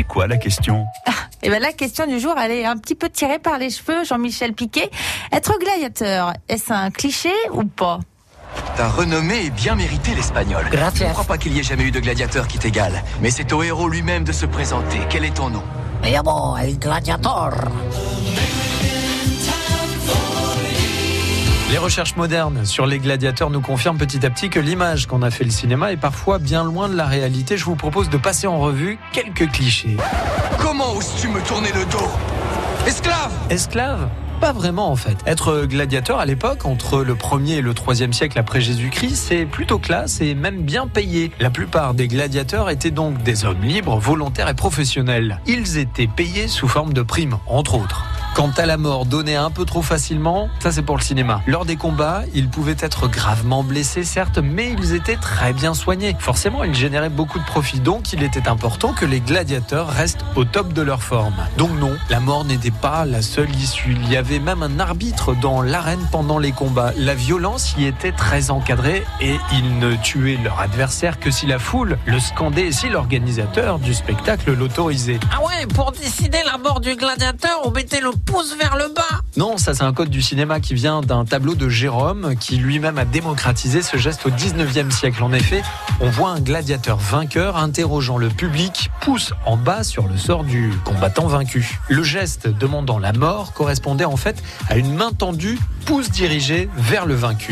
C'est quoi la question? Et bien la question du jour, elle est un petit peu tirée par les cheveux, Jean-Michel Piquet. Être gladiateur, est-ce un cliché ou pas? Ta renommée est bien méritée, l'Espagnol. Je ne crois pas qu'il y ait jamais eu de gladiateur qui t'égale. Mais c'est au héros lui-même de se présenter. Quel est ton nom? Me llamo el gladiator. Les recherches modernes sur les gladiateurs nous confirment petit à petit que l'image qu'on a fait le cinéma est parfois bien loin de la réalité. Je vous propose de passer en revue quelques clichés. Comment oses-tu me tourner le dos? Esclave Esclave? Pas vraiment en fait. Être gladiateur à l'époque, entre le 1er et le 3e siècle après Jésus-Christ, c'est plutôt classe et même bien payé. La plupart des gladiateurs étaient donc des hommes libres, volontaires et professionnels. Ils étaient payés sous forme de primes, entre autres. Quant à la mort donnée un peu trop facilement, ça c'est pour le cinéma. Lors des combats, ils pouvaient être gravement blessés certes, mais ils étaient très bien soignés. Forcément, ils généraient beaucoup de profit, donc il était important que les gladiateurs restent au top de leur forme. Donc non, la mort n'était pas la seule issue. Il y avait même un arbitre dans l'arène pendant les combats. La violence y était très encadrée et ils ne tuaient leur adversaire que si la foule le scandait et si l'organisateur du spectacle l'autorisait. Ah ouais, pour décider la mort du gladiateur, on mettait le pouce vers le bas. Non, ça c'est un code du cinéma qui vient d'un tableau de Jérôme qui lui-même a démocratisé ce geste au 19e siècle. En effet, on voit un gladiateur vainqueur interrogeant le public, pouce en bas sur le sort du combattant vaincu. Le geste demandant la mort correspondait en fait à une main tendue, pouce dirigé vers le vaincu.